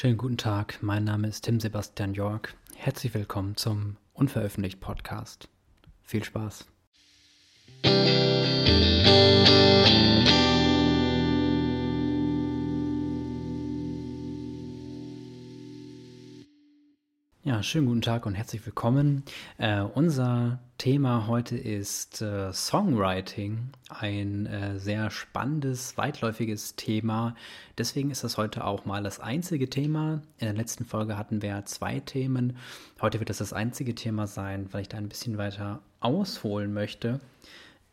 Schönen guten Tag, mein Name ist Tim Sebastian York. Herzlich willkommen zum Unveröffentlicht Podcast. Viel Spaß. Ja, schönen guten Tag und herzlich willkommen. Äh, unser Thema heute ist äh, Songwriting, ein äh, sehr spannendes, weitläufiges Thema. Deswegen ist das heute auch mal das einzige Thema. In der letzten Folge hatten wir zwei Themen. Heute wird das das einzige Thema sein, weil ich da ein bisschen weiter ausholen möchte.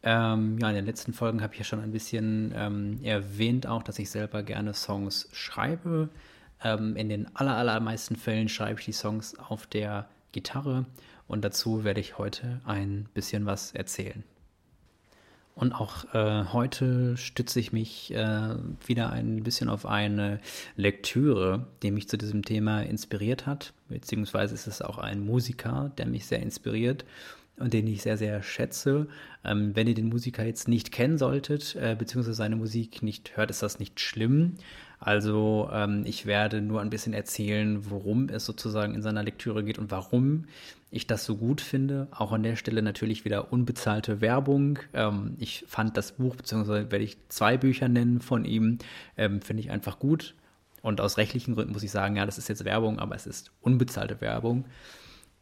Ähm, ja, in den letzten Folgen habe ich ja schon ein bisschen ähm, erwähnt, auch, dass ich selber gerne Songs schreibe ähm, in den aller, allermeisten Fällen schreibe ich die Songs auf der Gitarre und dazu werde ich heute ein bisschen was erzählen. Und auch äh, heute stütze ich mich äh, wieder ein bisschen auf eine Lektüre, die mich zu diesem Thema inspiriert hat. Beziehungsweise ist es auch ein Musiker, der mich sehr inspiriert und den ich sehr, sehr schätze. Ähm, wenn ihr den Musiker jetzt nicht kennen solltet, äh, beziehungsweise seine Musik nicht hört, ist das nicht schlimm. Also ähm, ich werde nur ein bisschen erzählen, worum es sozusagen in seiner Lektüre geht und warum ich das so gut finde. Auch an der Stelle natürlich wieder unbezahlte Werbung. Ähm, ich fand das Buch, beziehungsweise werde ich zwei Bücher nennen von ihm, ähm, finde ich einfach gut. Und aus rechtlichen Gründen muss ich sagen, ja, das ist jetzt Werbung, aber es ist unbezahlte Werbung.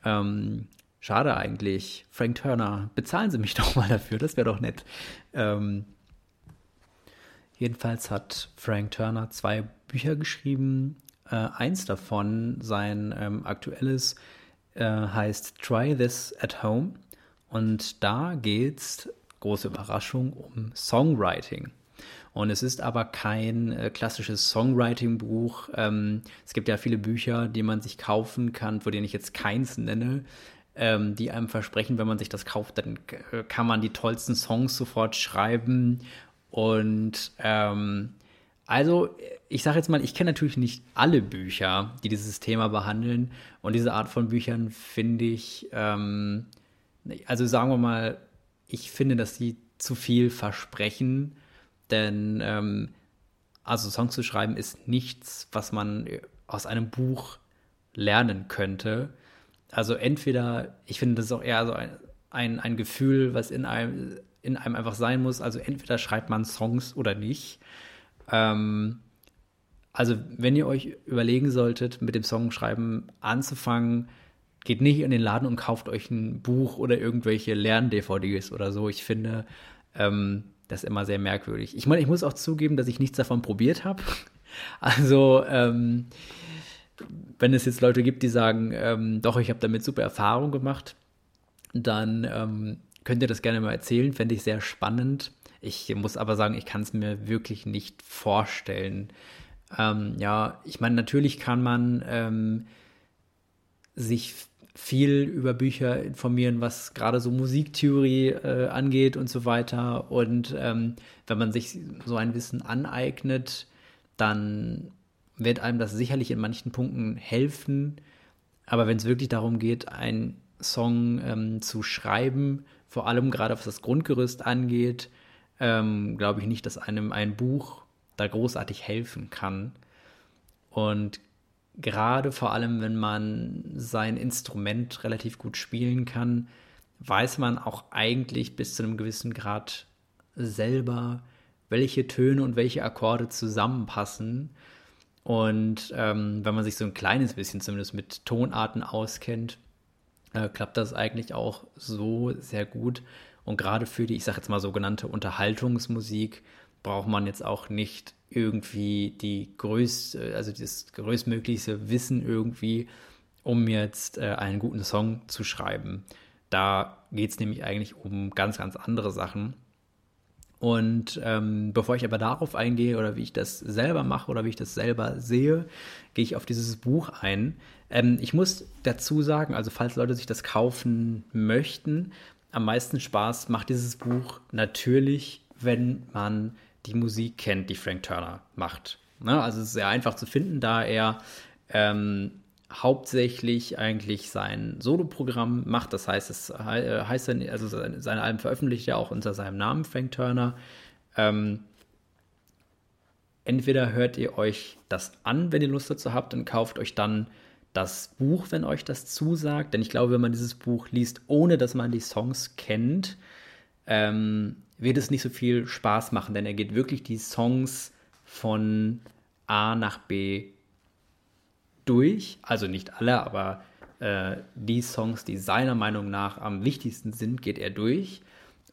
Ähm, schade eigentlich. Frank Turner, bezahlen Sie mich doch mal dafür, das wäre doch nett. Ähm, Jedenfalls hat Frank Turner zwei Bücher geschrieben. Äh, eins davon, sein ähm, aktuelles, äh, heißt Try This at Home. Und da geht es, große Überraschung, um Songwriting. Und es ist aber kein äh, klassisches Songwriting-Buch. Ähm, es gibt ja viele Bücher, die man sich kaufen kann, von denen ich jetzt keins nenne, ähm, die einem versprechen, wenn man sich das kauft, dann äh, kann man die tollsten Songs sofort schreiben und ähm, also, ich sage jetzt mal, ich kenne natürlich nicht alle Bücher, die dieses Thema behandeln. Und diese Art von Büchern finde ich, ähm, also sagen wir mal, ich finde, dass sie zu viel versprechen. Denn ähm, also Songs zu schreiben ist nichts, was man aus einem Buch lernen könnte. Also entweder, ich finde, das ist auch eher so ein, ein, ein Gefühl, was in einem in einem einfach sein muss. Also entweder schreibt man Songs oder nicht. Ähm, also wenn ihr euch überlegen solltet, mit dem Songschreiben anzufangen, geht nicht in den Laden und kauft euch ein Buch oder irgendwelche Lern-DVDs oder so. Ich finde ähm, das immer sehr merkwürdig. Ich meine, ich muss auch zugeben, dass ich nichts davon probiert habe. Also ähm, wenn es jetzt Leute gibt, die sagen, ähm, doch, ich habe damit super Erfahrung gemacht, dann ähm, könnt ihr das gerne mal erzählen, fände ich sehr spannend. Ich muss aber sagen, ich kann es mir wirklich nicht vorstellen. Ähm, ja, ich meine, natürlich kann man ähm, sich viel über Bücher informieren, was gerade so Musiktheorie äh, angeht und so weiter. Und ähm, wenn man sich so ein Wissen aneignet, dann wird einem das sicherlich in manchen Punkten helfen. Aber wenn es wirklich darum geht, einen Song ähm, zu schreiben, vor allem gerade was das Grundgerüst angeht, ähm, glaube ich nicht, dass einem ein Buch da großartig helfen kann. Und gerade vor allem, wenn man sein Instrument relativ gut spielen kann, weiß man auch eigentlich bis zu einem gewissen Grad selber, welche Töne und welche Akkorde zusammenpassen. Und ähm, wenn man sich so ein kleines bisschen zumindest mit Tonarten auskennt, äh, klappt das eigentlich auch so sehr gut. Und gerade für die, ich sage jetzt mal sogenannte Unterhaltungsmusik, braucht man jetzt auch nicht irgendwie die größte, also das größtmöglichste Wissen irgendwie, um jetzt äh, einen guten Song zu schreiben. Da geht es nämlich eigentlich um ganz, ganz andere Sachen. Und ähm, bevor ich aber darauf eingehe oder wie ich das selber mache oder wie ich das selber sehe, gehe ich auf dieses Buch ein. Ähm, ich muss dazu sagen, also falls Leute sich das kaufen möchten, am meisten Spaß macht dieses Buch natürlich, wenn man die Musik kennt, die Frank Turner macht. Ne? Also es ist sehr einfach zu finden, da er ähm, hauptsächlich eigentlich sein Soloprogramm macht. Das heißt, es heißt dann, also seine Alben veröffentlicht er auch unter seinem Namen, Frank Turner. Ähm, entweder hört ihr euch das an, wenn ihr Lust dazu habt, und kauft euch dann das Buch, wenn euch das zusagt. Denn ich glaube, wenn man dieses Buch liest, ohne dass man die Songs kennt, ähm, wird es nicht so viel Spaß machen, denn er geht wirklich die Songs von A nach B durch. Also nicht alle, aber äh, die Songs, die seiner Meinung nach am wichtigsten sind, geht er durch.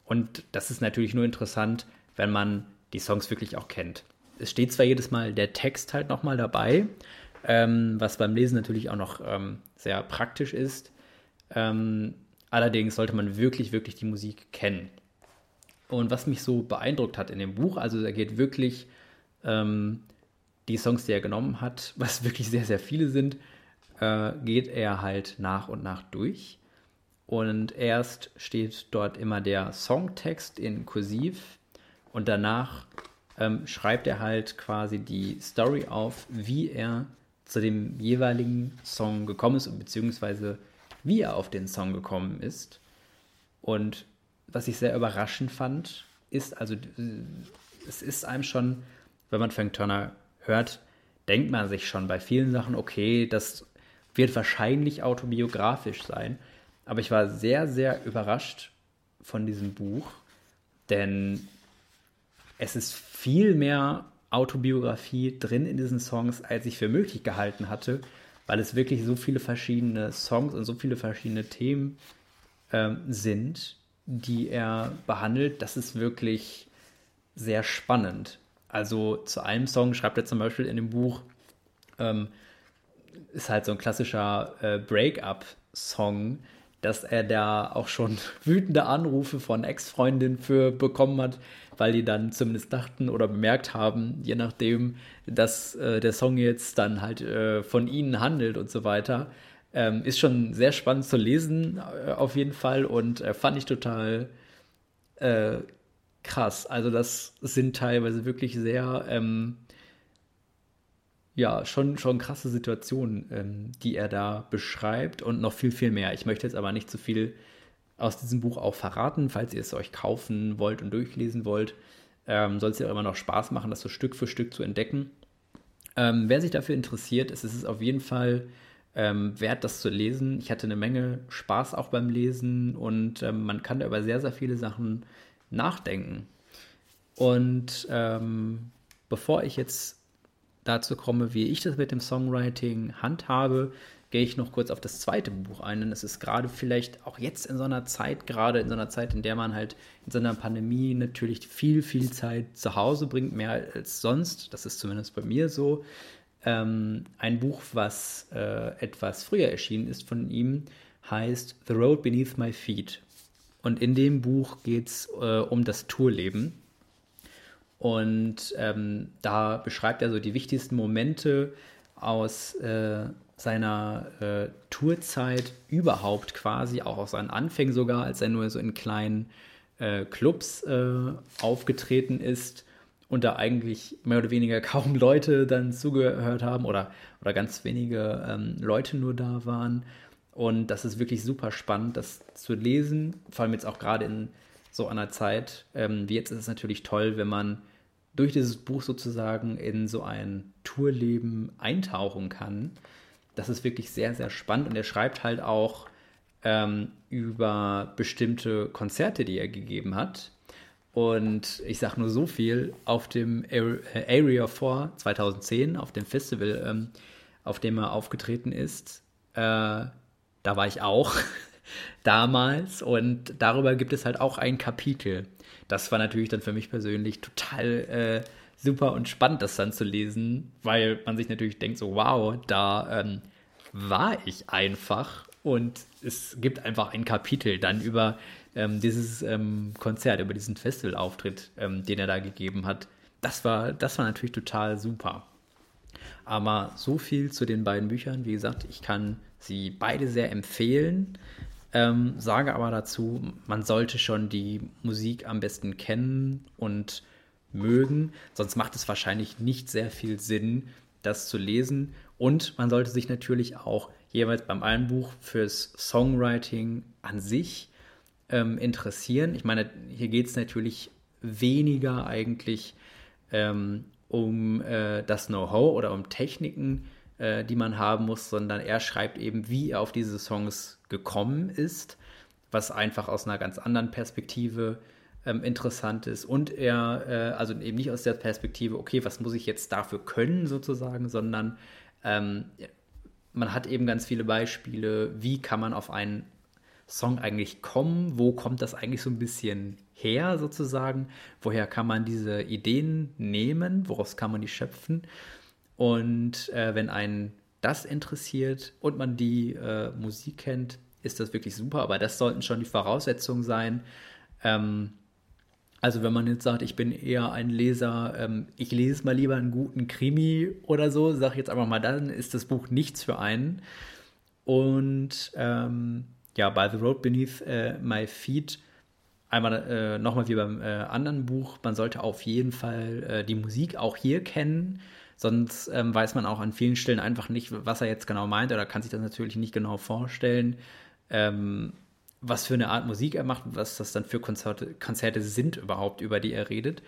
Und das ist natürlich nur interessant, wenn man die Songs wirklich auch kennt. Es steht zwar jedes Mal der Text halt nochmal dabei, ähm, was beim Lesen natürlich auch noch ähm, sehr praktisch ist. Ähm, allerdings sollte man wirklich, wirklich die Musik kennen. Und was mich so beeindruckt hat in dem Buch, also er geht wirklich ähm, die Songs, die er genommen hat, was wirklich sehr, sehr viele sind, äh, geht er halt nach und nach durch. Und erst steht dort immer der Songtext in Kursiv und danach ähm, schreibt er halt quasi die Story auf, wie er zu dem jeweiligen Song gekommen ist, beziehungsweise wie er auf den Song gekommen ist. Und was ich sehr überraschend fand, ist, also es ist einem schon, wenn man Frank Turner hört, denkt man sich schon bei vielen Sachen, okay, das wird wahrscheinlich autobiografisch sein. Aber ich war sehr, sehr überrascht von diesem Buch, denn es ist viel mehr Autobiografie drin in diesen Songs, als ich für möglich gehalten hatte, weil es wirklich so viele verschiedene Songs und so viele verschiedene Themen ähm, sind, die er behandelt. Das ist wirklich sehr spannend. Also zu einem Song schreibt er zum Beispiel in dem Buch, ähm, ist halt so ein klassischer äh, Break-up-Song, dass er da auch schon wütende Anrufe von Ex-Freundinnen für bekommen hat, weil die dann zumindest dachten oder bemerkt haben, je nachdem, dass äh, der Song jetzt dann halt äh, von ihnen handelt und so weiter. Ähm, ist schon sehr spannend zu lesen, äh, auf jeden Fall, und äh, fand ich total äh, krass. Also das sind teilweise wirklich sehr, ähm, ja, schon, schon krasse Situationen, ähm, die er da beschreibt und noch viel, viel mehr. Ich möchte jetzt aber nicht zu viel aus diesem Buch auch verraten, falls ihr es euch kaufen wollt und durchlesen wollt. Ähm, Soll es ja immer noch Spaß machen, das so Stück für Stück zu entdecken. Ähm, wer sich dafür interessiert, ist es auf jeden Fall ähm, wert, das zu lesen. Ich hatte eine Menge Spaß auch beim Lesen und ähm, man kann da über sehr, sehr viele Sachen nachdenken. Und ähm, bevor ich jetzt dazu komme, wie ich das mit dem Songwriting handhabe, gehe ich noch kurz auf das zweite Buch ein. Denn es ist gerade vielleicht auch jetzt in so einer Zeit, gerade in so einer Zeit, in der man halt in so einer Pandemie natürlich viel, viel Zeit zu Hause bringt, mehr als sonst. Das ist zumindest bei mir so. Ähm, ein Buch, was äh, etwas früher erschienen ist von ihm, heißt The Road Beneath My Feet. Und in dem Buch geht es äh, um das Tourleben. Und ähm, da beschreibt er so die wichtigsten Momente aus äh, seiner äh, Tourzeit überhaupt quasi, auch aus seinen Anfängen sogar, als er nur so in kleinen äh, Clubs äh, aufgetreten ist und da eigentlich mehr oder weniger kaum Leute dann zugehört haben oder, oder ganz wenige ähm, Leute nur da waren. Und das ist wirklich super spannend, das zu lesen. Vor allem jetzt auch gerade in so einer Zeit ähm, wie jetzt ist es natürlich toll, wenn man durch dieses Buch sozusagen in so ein Tourleben eintauchen kann. Das ist wirklich sehr, sehr spannend und er schreibt halt auch ähm, über bestimmte Konzerte, die er gegeben hat. Und ich sage nur so viel, auf dem Area 4 2010, auf dem Festival, ähm, auf dem er aufgetreten ist, äh, da war ich auch damals und darüber gibt es halt auch ein Kapitel. Das war natürlich dann für mich persönlich total äh, super und spannend, das dann zu lesen, weil man sich natürlich denkt, so wow, da ähm, war ich einfach und es gibt einfach ein Kapitel dann über ähm, dieses ähm, Konzert, über diesen Festivalauftritt, ähm, den er da gegeben hat. Das war, das war natürlich total super. Aber so viel zu den beiden Büchern. Wie gesagt, ich kann sie beide sehr empfehlen. Ähm, sage aber dazu, man sollte schon die Musik am besten kennen und mögen, sonst macht es wahrscheinlich nicht sehr viel Sinn, das zu lesen. Und man sollte sich natürlich auch jeweils beim einen Buch fürs Songwriting an sich ähm, interessieren. Ich meine, hier geht es natürlich weniger eigentlich ähm, um äh, das Know-how oder um Techniken, äh, die man haben muss, sondern er schreibt eben, wie er auf diese Songs gekommen ist, was einfach aus einer ganz anderen Perspektive ähm, interessant ist. Und er, äh, also eben nicht aus der Perspektive, okay, was muss ich jetzt dafür können sozusagen, sondern ähm, man hat eben ganz viele Beispiele, wie kann man auf einen Song eigentlich kommen, wo kommt das eigentlich so ein bisschen her sozusagen, woher kann man diese Ideen nehmen, woraus kann man die schöpfen. Und äh, wenn einen das interessiert und man die äh, Musik kennt, ist das wirklich super. Aber das sollten schon die Voraussetzungen sein. Ähm, also wenn man jetzt sagt, ich bin eher ein Leser, ähm, ich lese mal lieber einen guten Krimi oder so, sage ich jetzt einfach mal, dann ist das Buch nichts für einen. Und ähm, ja, By the Road Beneath äh, My Feet, einmal äh, nochmal wie beim äh, anderen Buch, man sollte auf jeden Fall äh, die Musik auch hier kennen. Sonst ähm, weiß man auch an vielen Stellen einfach nicht, was er jetzt genau meint oder kann sich das natürlich nicht genau vorstellen, ähm, was für eine Art Musik er macht, was das dann für Konzerte, Konzerte sind überhaupt, über die er redet.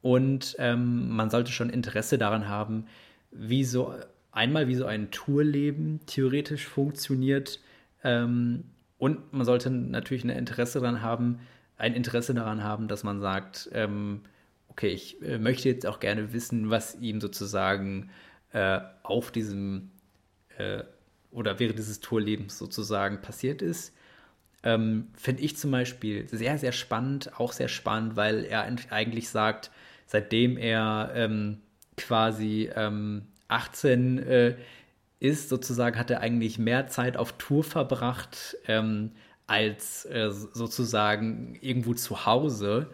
Und ähm, man sollte schon Interesse daran haben, wie so einmal wie so ein Tourleben theoretisch funktioniert. Ähm, und man sollte natürlich ein Interesse daran haben, ein Interesse daran haben, dass man sagt, ähm, okay, ich äh, möchte jetzt auch gerne wissen, was ihm sozusagen äh, auf diesem äh, oder während dieses Tourlebens sozusagen passiert ist. Ähm, Finde ich zum Beispiel sehr, sehr spannend, auch sehr spannend, weil er eigentlich sagt, seitdem er ähm, quasi ähm, 18 äh, ist, sozusagen, hat er eigentlich mehr Zeit auf Tour verbracht ähm, als äh, sozusagen irgendwo zu Hause.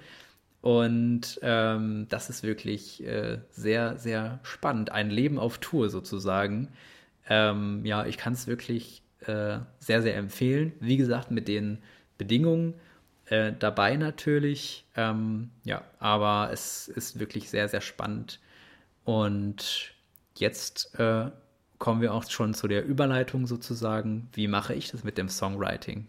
Und ähm, das ist wirklich äh, sehr, sehr spannend. Ein Leben auf Tour sozusagen. Ähm, ja, ich kann es wirklich äh, sehr, sehr empfehlen. Wie gesagt, mit den Bedingungen äh, dabei natürlich. Ähm, ja, aber es ist wirklich sehr, sehr spannend. Und jetzt äh, kommen wir auch schon zu der Überleitung sozusagen. Wie mache ich das mit dem Songwriting?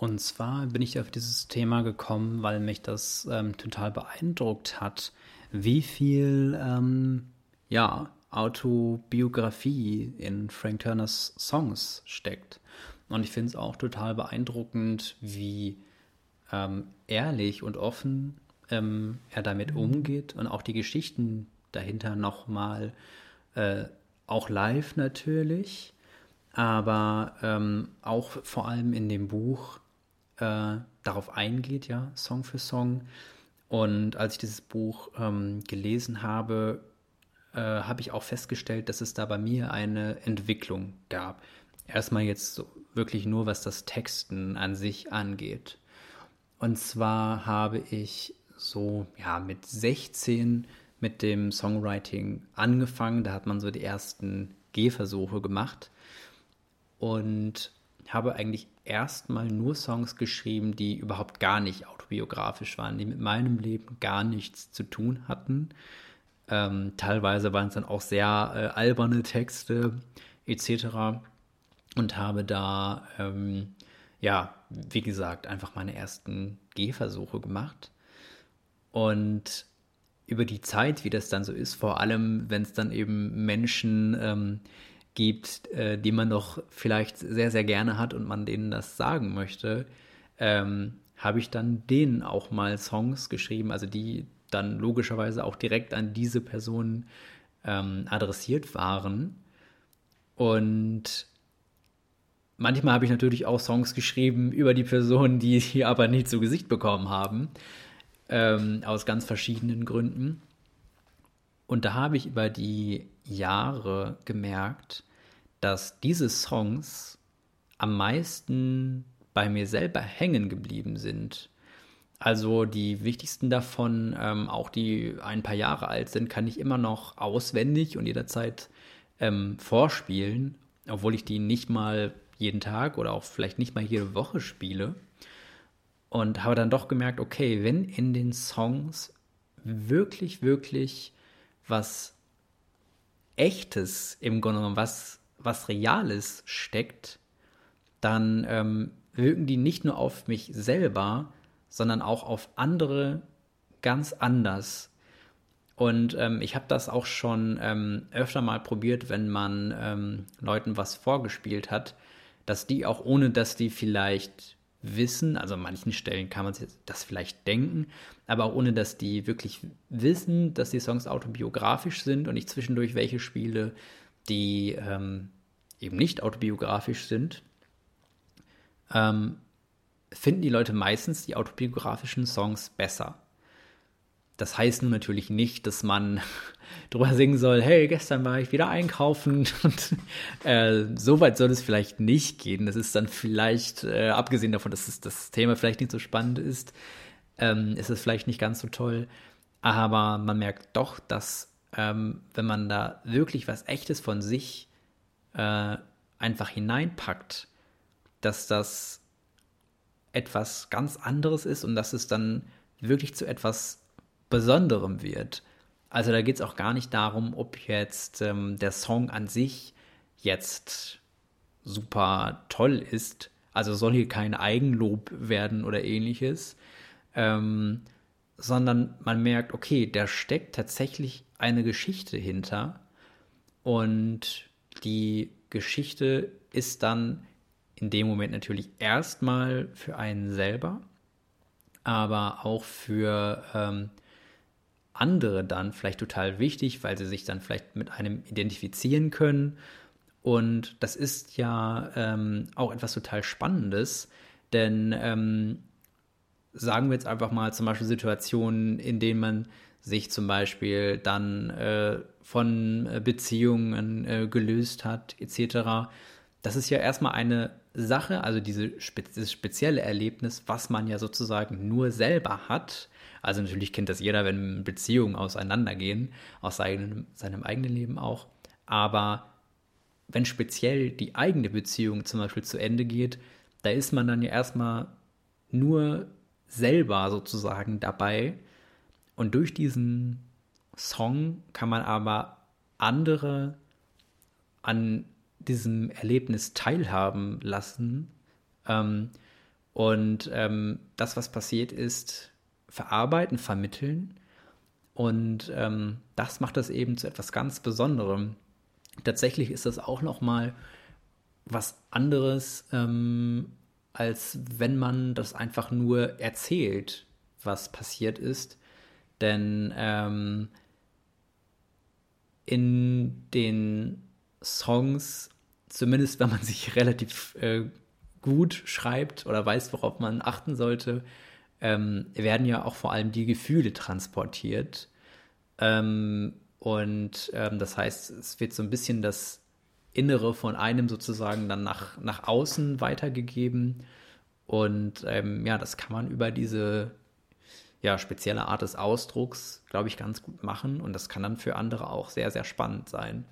Und zwar bin ich auf dieses Thema gekommen, weil mich das ähm, total beeindruckt hat, wie viel ähm, ja, Autobiografie in Frank Turners Songs steckt. Und ich finde es auch total beeindruckend, wie ähm, ehrlich und offen ähm, er damit mhm. umgeht und auch die Geschichten dahinter nochmal, äh, auch live natürlich, aber ähm, auch vor allem in dem Buch äh, darauf eingeht, ja, Song für Song. Und als ich dieses Buch ähm, gelesen habe, äh, habe ich auch festgestellt, dass es da bei mir eine Entwicklung gab. Erstmal jetzt so wirklich nur, was das Texten an sich angeht. Und zwar habe ich so ja mit 16 mit dem Songwriting angefangen. Da hat man so die ersten Gehversuche gemacht und habe eigentlich erstmal nur Songs geschrieben, die überhaupt gar nicht autobiografisch waren, die mit meinem Leben gar nichts zu tun hatten. Ähm, teilweise waren es dann auch sehr äh, alberne Texte etc. Und habe da, ähm, ja, wie gesagt, einfach meine ersten Gehversuche gemacht. Und über die Zeit, wie das dann so ist, vor allem wenn es dann eben Menschen ähm, gibt, äh, die man doch vielleicht sehr, sehr gerne hat und man denen das sagen möchte, ähm, habe ich dann denen auch mal Songs geschrieben, also die dann logischerweise auch direkt an diese Personen ähm, adressiert waren. Und manchmal habe ich natürlich auch Songs geschrieben über die Personen, die sie aber nicht zu Gesicht bekommen haben, ähm, aus ganz verschiedenen Gründen. Und da habe ich über die Jahre gemerkt, dass diese Songs am meisten bei mir selber hängen geblieben sind. Also die wichtigsten davon, ähm, auch die ein paar Jahre alt sind, kann ich immer noch auswendig und jederzeit ähm, vorspielen, obwohl ich die nicht mal jeden Tag oder auch vielleicht nicht mal jede Woche spiele. Und habe dann doch gemerkt, okay, wenn in den Songs wirklich, wirklich was Echtes im Grunde genommen, was was Reales steckt, dann ähm, wirken die nicht nur auf mich selber, sondern auch auf andere ganz anders. Und ähm, ich habe das auch schon ähm, öfter mal probiert, wenn man ähm, Leuten was vorgespielt hat, dass die auch ohne, dass die vielleicht wissen, also an manchen Stellen kann man sich das vielleicht denken, aber auch ohne, dass die wirklich wissen, dass die Songs autobiografisch sind und ich zwischendurch welche spiele, die ähm, eben nicht autobiografisch sind, ähm, finden die Leute meistens die autobiografischen Songs besser. Das heißt nun natürlich nicht, dass man drüber singen soll, hey, gestern war ich wieder einkaufen und äh, so weit soll es vielleicht nicht gehen. Das ist dann vielleicht, äh, abgesehen davon, dass es, das Thema vielleicht nicht so spannend ist, ähm, ist es vielleicht nicht ganz so toll. Aber man merkt doch, dass ähm, wenn man da wirklich was Echtes von sich äh, einfach hineinpackt, dass das etwas ganz anderes ist und dass es dann wirklich zu etwas Besonderem wird. Also da geht es auch gar nicht darum, ob jetzt ähm, der Song an sich jetzt super toll ist. Also soll hier kein Eigenlob werden oder ähnliches, ähm, sondern man merkt, okay, da steckt tatsächlich eine Geschichte hinter und die Geschichte ist dann in dem Moment natürlich erstmal für einen selber, aber auch für ähm, andere dann vielleicht total wichtig, weil sie sich dann vielleicht mit einem identifizieren können. Und das ist ja ähm, auch etwas total Spannendes, denn ähm, sagen wir jetzt einfach mal zum Beispiel Situationen, in denen man sich zum Beispiel dann äh, von Beziehungen äh, gelöst hat, etc. Das ist ja erstmal eine Sache, also diese spe dieses spezielle Erlebnis, was man ja sozusagen nur selber hat also natürlich kennt das jeder, wenn Beziehungen auseinandergehen, aus seinem, seinem eigenen Leben auch. Aber wenn speziell die eigene Beziehung zum Beispiel zu Ende geht, da ist man dann ja erstmal nur selber sozusagen dabei. Und durch diesen Song kann man aber andere an diesem Erlebnis teilhaben lassen. Ähm, und ähm, das, was passiert ist, verarbeiten, vermitteln. Und ähm, das macht das eben zu etwas ganz Besonderem. Tatsächlich ist das auch noch mal was anderes, ähm, als wenn man das einfach nur erzählt, was passiert ist. Denn ähm, in den Songs, zumindest wenn man sich relativ äh, gut schreibt oder weiß, worauf man achten sollte, ähm, werden ja auch vor allem die Gefühle transportiert. Ähm, und ähm, das heißt, es wird so ein bisschen das Innere von einem sozusagen dann nach, nach außen weitergegeben. Und ähm, ja, das kann man über diese ja, spezielle Art des Ausdrucks, glaube ich, ganz gut machen. Und das kann dann für andere auch sehr, sehr spannend sein.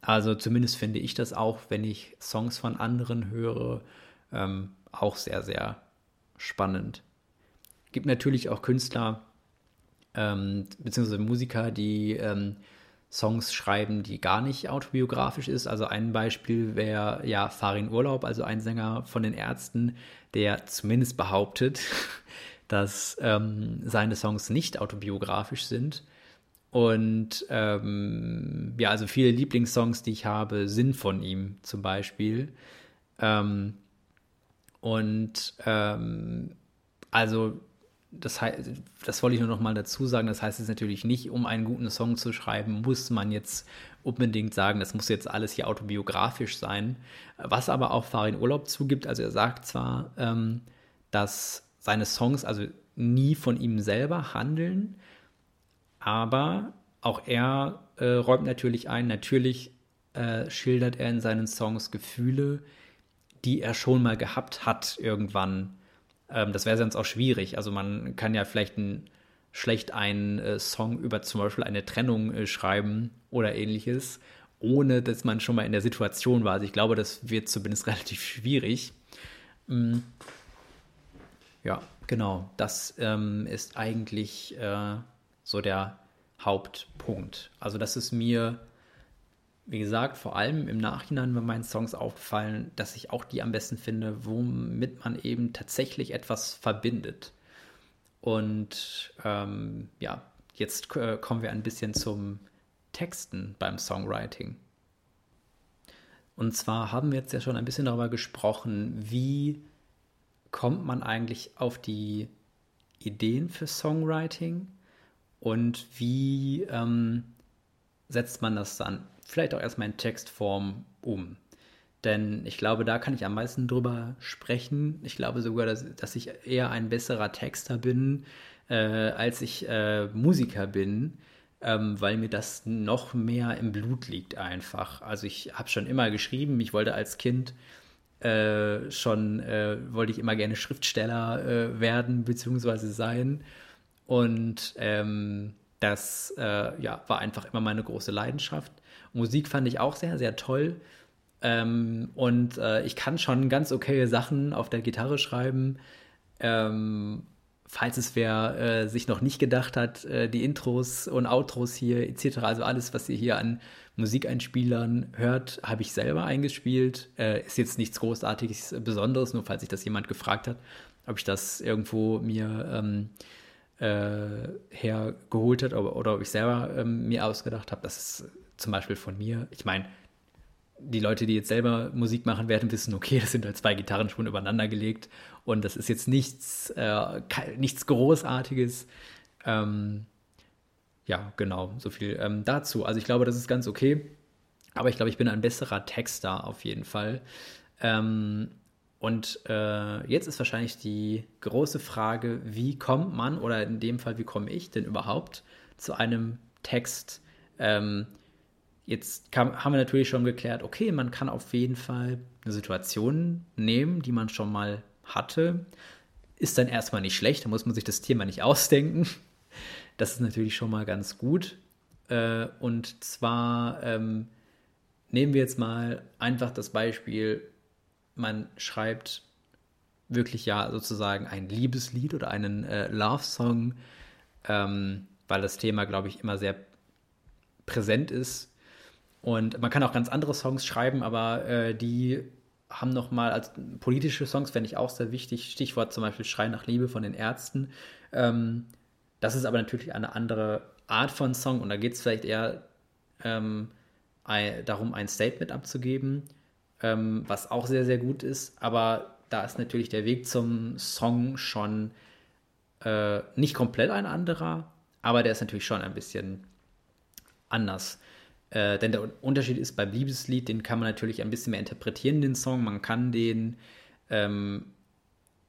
Also zumindest finde ich das auch, wenn ich Songs von anderen höre, ähm, auch sehr, sehr spannend gibt natürlich auch Künstler ähm, bzw. Musiker, die ähm, Songs schreiben, die gar nicht autobiografisch ist. Also ein Beispiel wäre ja Farin Urlaub, also ein Sänger von den Ärzten, der zumindest behauptet, dass ähm, seine Songs nicht autobiografisch sind. Und ähm, ja, also viele Lieblingssongs, die ich habe, sind von ihm zum Beispiel. Ähm, und ähm, also das, das wollte ich nur noch mal dazu sagen. Das heißt jetzt natürlich nicht, um einen guten Song zu schreiben, muss man jetzt unbedingt sagen, das muss jetzt alles hier autobiografisch sein. Was aber auch Farin Urlaub zugibt, also er sagt zwar, ähm, dass seine Songs also nie von ihm selber handeln, aber auch er äh, räumt natürlich ein, natürlich äh, schildert er in seinen Songs Gefühle, die er schon mal gehabt hat irgendwann ähm, das wäre sonst auch schwierig. Also man kann ja vielleicht ein, schlecht einen äh, Song über zum Beispiel eine Trennung äh, schreiben oder ähnliches, ohne dass man schon mal in der Situation war. Also ich glaube, das wird zumindest relativ schwierig. Mhm. Ja, genau. Das ähm, ist eigentlich äh, so der Hauptpunkt. Also das ist mir wie gesagt, vor allem im Nachhinein bei meinen Songs aufgefallen, dass ich auch die am besten finde, womit man eben tatsächlich etwas verbindet. Und ähm, ja, jetzt äh, kommen wir ein bisschen zum Texten beim Songwriting. Und zwar haben wir jetzt ja schon ein bisschen darüber gesprochen, wie kommt man eigentlich auf die Ideen für Songwriting und wie ähm, setzt man das dann vielleicht auch erstmal in Textform um. Denn ich glaube, da kann ich am meisten drüber sprechen. Ich glaube sogar, dass, dass ich eher ein besserer Texter bin, äh, als ich äh, Musiker bin, ähm, weil mir das noch mehr im Blut liegt einfach. Also ich habe schon immer geschrieben, ich wollte als Kind äh, schon, äh, wollte ich immer gerne Schriftsteller äh, werden bzw. sein. Und ähm, das äh, ja, war einfach immer meine große Leidenschaft. Musik fand ich auch sehr, sehr toll. Ähm, und äh, ich kann schon ganz okay Sachen auf der Gitarre schreiben. Ähm, falls es wer äh, sich noch nicht gedacht hat, äh, die Intros und Outros hier etc., also alles, was ihr hier an Musikeinspielern hört, habe ich selber eingespielt. Äh, ist jetzt nichts Großartiges, Besonderes, nur falls sich das jemand gefragt hat, ob ich das irgendwo mir ähm, äh, hergeholt hat oder, oder ob ich selber ähm, mir ausgedacht habe. Das ist zum Beispiel von mir. Ich meine, die Leute, die jetzt selber Musik machen, werden wissen, okay, das sind halt zwei Gitarrenspuren übereinander gelegt und das ist jetzt nichts, äh, nichts Großartiges. Ähm, ja, genau, so viel ähm, dazu. Also ich glaube, das ist ganz okay, aber ich glaube, ich bin ein besserer Texter auf jeden Fall. Ähm, und äh, jetzt ist wahrscheinlich die große Frage, wie kommt man, oder in dem Fall, wie komme ich denn überhaupt zu einem Text? Ähm, Jetzt kam, haben wir natürlich schon geklärt, okay, man kann auf jeden Fall eine Situation nehmen, die man schon mal hatte. Ist dann erstmal nicht schlecht, da muss man sich das Thema nicht ausdenken. Das ist natürlich schon mal ganz gut. Äh, und zwar ähm, nehmen wir jetzt mal einfach das Beispiel, man schreibt wirklich ja sozusagen ein Liebeslied oder einen äh, Love-Song, ähm, weil das Thema, glaube ich, immer sehr präsent ist und man kann auch ganz andere Songs schreiben, aber äh, die haben nochmal, als politische Songs fände ich auch sehr wichtig. Stichwort zum Beispiel Schrei nach Liebe von den Ärzten. Ähm, das ist aber natürlich eine andere Art von Song und da geht es vielleicht eher ähm, darum, ein Statement abzugeben, ähm, was auch sehr, sehr gut ist. Aber da ist natürlich der Weg zum Song schon äh, nicht komplett ein anderer, aber der ist natürlich schon ein bisschen anders. Äh, denn der Unterschied ist beim Liebeslied, den kann man natürlich ein bisschen mehr interpretieren, den Song. Man kann den ähm,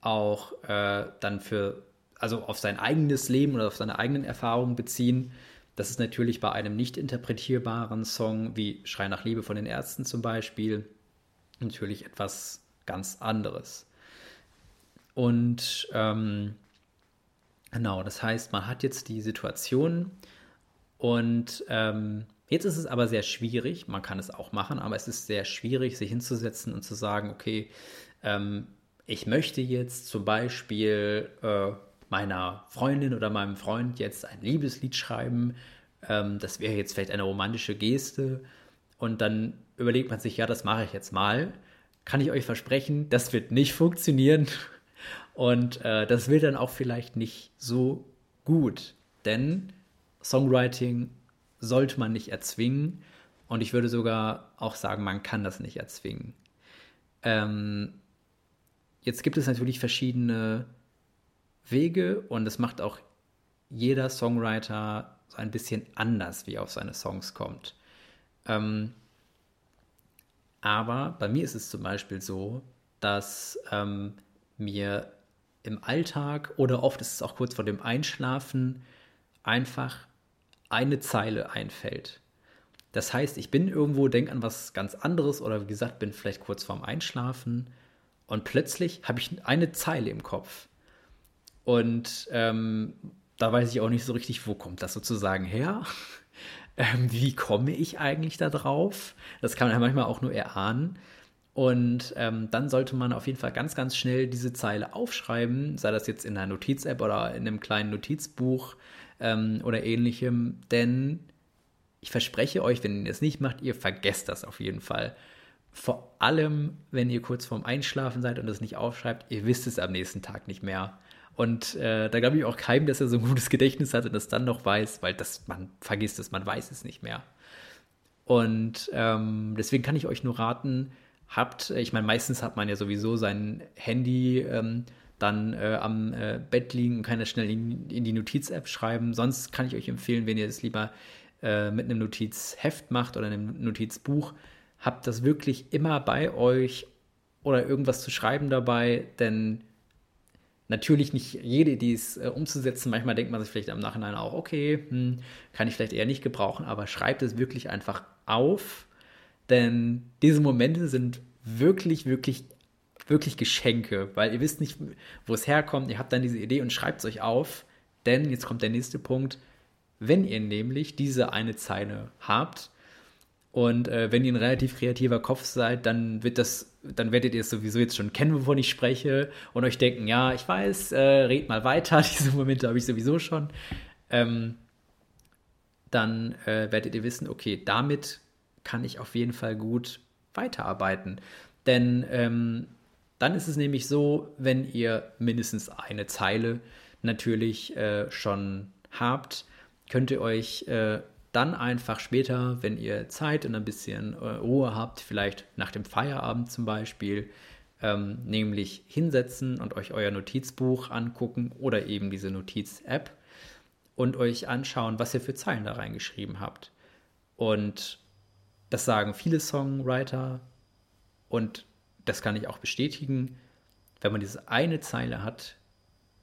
auch äh, dann für, also auf sein eigenes Leben oder auf seine eigenen Erfahrungen beziehen. Das ist natürlich bei einem nicht interpretierbaren Song wie Schrei nach Liebe von den Ärzten zum Beispiel natürlich etwas ganz anderes. Und ähm, genau, das heißt, man hat jetzt die Situation und ähm, Jetzt ist es aber sehr schwierig, man kann es auch machen, aber es ist sehr schwierig, sich hinzusetzen und zu sagen, okay, ähm, ich möchte jetzt zum Beispiel äh, meiner Freundin oder meinem Freund jetzt ein Liebeslied schreiben. Ähm, das wäre jetzt vielleicht eine romantische Geste. Und dann überlegt man sich, ja, das mache ich jetzt mal. Kann ich euch versprechen, das wird nicht funktionieren. Und äh, das wird dann auch vielleicht nicht so gut. Denn Songwriting sollte man nicht erzwingen. Und ich würde sogar auch sagen, man kann das nicht erzwingen. Ähm, jetzt gibt es natürlich verschiedene Wege und es macht auch jeder Songwriter so ein bisschen anders, wie er auf seine Songs kommt. Ähm, aber bei mir ist es zum Beispiel so, dass ähm, mir im Alltag oder oft ist es auch kurz vor dem Einschlafen einfach eine Zeile einfällt. Das heißt, ich bin irgendwo, denke an was ganz anderes oder wie gesagt, bin vielleicht kurz vorm Einschlafen und plötzlich habe ich eine Zeile im Kopf. Und ähm, da weiß ich auch nicht so richtig, wo kommt das sozusagen her? ähm, wie komme ich eigentlich da drauf? Das kann man ja manchmal auch nur erahnen. Und ähm, dann sollte man auf jeden Fall ganz, ganz schnell diese Zeile aufschreiben, sei das jetzt in einer Notiz-App oder in einem kleinen Notizbuch ähm, oder ähnlichem. Denn ich verspreche euch, wenn ihr es nicht macht, ihr vergesst das auf jeden Fall. Vor allem, wenn ihr kurz vorm Einschlafen seid und es nicht aufschreibt, ihr wisst es am nächsten Tag nicht mehr. Und äh, da glaube ich auch keinem, dass er so ein gutes Gedächtnis hat und das dann noch weiß, weil das, man vergisst es, man weiß es nicht mehr. Und ähm, deswegen kann ich euch nur raten, habt, ich meine, meistens hat man ja sowieso sein Handy ähm, dann äh, am äh, Bett liegen und kann das schnell in, in die Notiz-App schreiben. Sonst kann ich euch empfehlen, wenn ihr das lieber äh, mit einem Notizheft macht oder einem Notizbuch, habt das wirklich immer bei euch oder irgendwas zu schreiben dabei, denn natürlich nicht jede Idee ist äh, umzusetzen. Manchmal denkt man sich vielleicht am Nachhinein auch, okay, hm, kann ich vielleicht eher nicht gebrauchen, aber schreibt es wirklich einfach auf, denn diese Momente sind wirklich, wirklich, wirklich Geschenke, weil ihr wisst nicht, wo es herkommt. Ihr habt dann diese Idee und schreibt es euch auf, denn jetzt kommt der nächste Punkt. Wenn ihr nämlich diese eine Zeile habt, und äh, wenn ihr ein relativ kreativer Kopf seid, dann wird das, dann werdet ihr es sowieso jetzt schon kennen, wovon ich spreche, und euch denken, ja, ich weiß, äh, red mal weiter, diese Momente habe ich sowieso schon. Ähm, dann äh, werdet ihr wissen, okay, damit kann ich auf jeden Fall gut weiterarbeiten. Denn ähm, dann ist es nämlich so, wenn ihr mindestens eine Zeile natürlich äh, schon habt, könnt ihr euch äh, dann einfach später, wenn ihr Zeit und ein bisschen äh, Ruhe habt, vielleicht nach dem Feierabend zum Beispiel, ähm, nämlich hinsetzen und euch euer Notizbuch angucken oder eben diese Notiz-App und euch anschauen, was ihr für Zeilen da reingeschrieben habt. Und das sagen viele Songwriter und das kann ich auch bestätigen. Wenn man diese eine Zeile hat,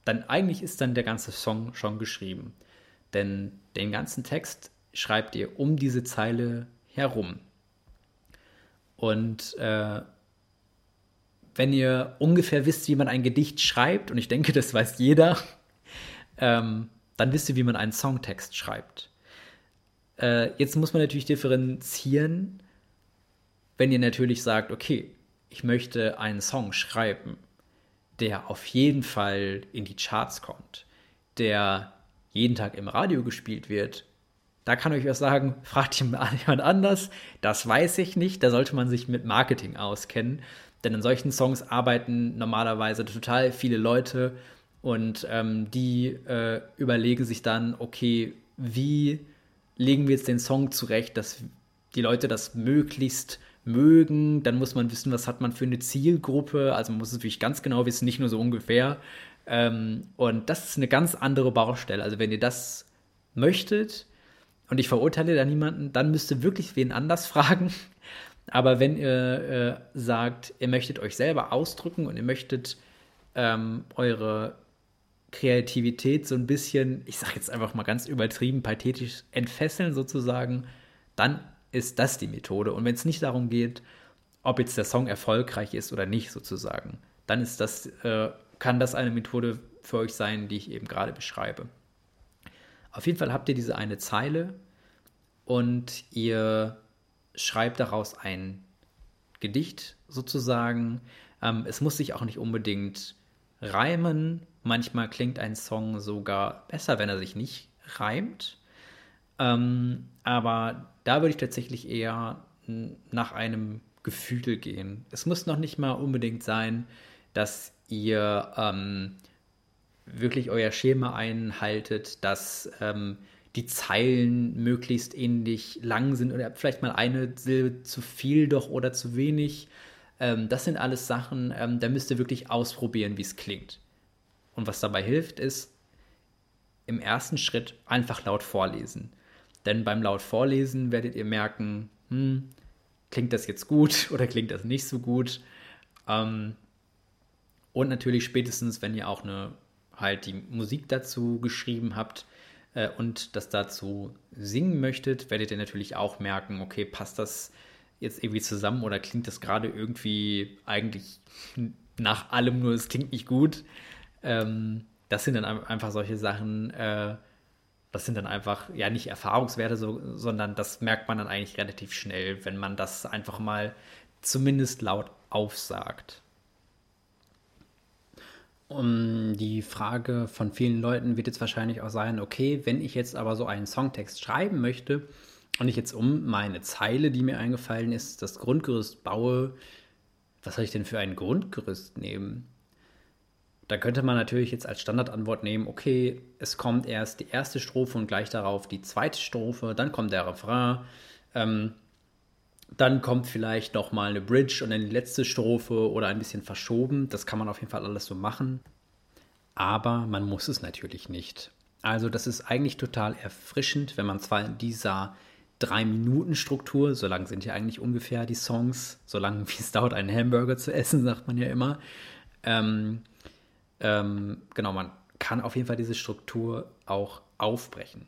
dann eigentlich ist dann der ganze Song schon geschrieben. Denn den ganzen Text schreibt ihr um diese Zeile herum. Und äh, wenn ihr ungefähr wisst, wie man ein Gedicht schreibt, und ich denke, das weiß jeder, ähm, dann wisst ihr, wie man einen Songtext schreibt. Äh, jetzt muss man natürlich differenzieren, wenn ihr natürlich sagt, okay, ich möchte einen Song schreiben, der auf jeden Fall in die Charts kommt, der jeden Tag im Radio gespielt wird da kann ich euch sagen, fragt jemand anders. Das weiß ich nicht. Da sollte man sich mit Marketing auskennen. Denn in solchen Songs arbeiten normalerweise total viele Leute und ähm, die äh, überlegen sich dann, okay, wie legen wir jetzt den Song zurecht, dass die Leute das möglichst mögen. Dann muss man wissen, was hat man für eine Zielgruppe. Also man muss es natürlich ganz genau wissen, nicht nur so ungefähr. Ähm, und das ist eine ganz andere Baustelle. Also wenn ihr das möchtet, und ich verurteile da niemanden, dann müsst ihr wirklich wen anders fragen. Aber wenn ihr äh, sagt, ihr möchtet euch selber ausdrücken und ihr möchtet ähm, eure Kreativität so ein bisschen, ich sage jetzt einfach mal ganz übertrieben, pathetisch entfesseln sozusagen, dann ist das die Methode. Und wenn es nicht darum geht, ob jetzt der Song erfolgreich ist oder nicht sozusagen, dann ist das, äh, kann das eine Methode für euch sein, die ich eben gerade beschreibe. Auf jeden Fall habt ihr diese eine Zeile und ihr schreibt daraus ein Gedicht sozusagen. Ähm, es muss sich auch nicht unbedingt reimen. Manchmal klingt ein Song sogar besser, wenn er sich nicht reimt. Ähm, aber da würde ich tatsächlich eher nach einem Gefühl gehen. Es muss noch nicht mal unbedingt sein, dass ihr ähm, wirklich euer Schema einhaltet, dass ähm, die Zeilen möglichst ähnlich lang sind oder vielleicht mal eine Silbe zu viel doch oder zu wenig. Ähm, das sind alles Sachen, ähm, da müsst ihr wirklich ausprobieren, wie es klingt. Und was dabei hilft, ist im ersten Schritt einfach laut vorlesen. Denn beim laut vorlesen werdet ihr merken, hm, klingt das jetzt gut oder klingt das nicht so gut. Ähm, und natürlich spätestens, wenn ihr auch eine halt die Musik dazu geschrieben habt äh, und das dazu singen möchtet, werdet ihr natürlich auch merken, okay, passt das jetzt irgendwie zusammen oder klingt das gerade irgendwie eigentlich nach allem nur, es klingt nicht gut. Ähm, das sind dann einfach solche Sachen, äh, das sind dann einfach, ja, nicht Erfahrungswerte, so, sondern das merkt man dann eigentlich relativ schnell, wenn man das einfach mal zumindest laut aufsagt. Um, die Frage von vielen Leuten wird jetzt wahrscheinlich auch sein, okay, wenn ich jetzt aber so einen Songtext schreiben möchte und ich jetzt um meine Zeile, die mir eingefallen ist, das Grundgerüst baue, was soll ich denn für ein Grundgerüst nehmen? Da könnte man natürlich jetzt als Standardantwort nehmen, okay, es kommt erst die erste Strophe und gleich darauf die zweite Strophe, dann kommt der Refrain, ähm, dann kommt vielleicht noch mal eine Bridge und dann die letzte Strophe oder ein bisschen verschoben. Das kann man auf jeden Fall alles so machen. Aber man muss es natürlich nicht. Also das ist eigentlich total erfrischend, wenn man zwar in dieser drei Minuten Struktur, so lang sind ja eigentlich ungefähr die Songs, so lange wie es dauert, einen Hamburger zu essen, sagt man ja immer. Ähm, ähm, genau, man kann auf jeden Fall diese Struktur auch aufbrechen.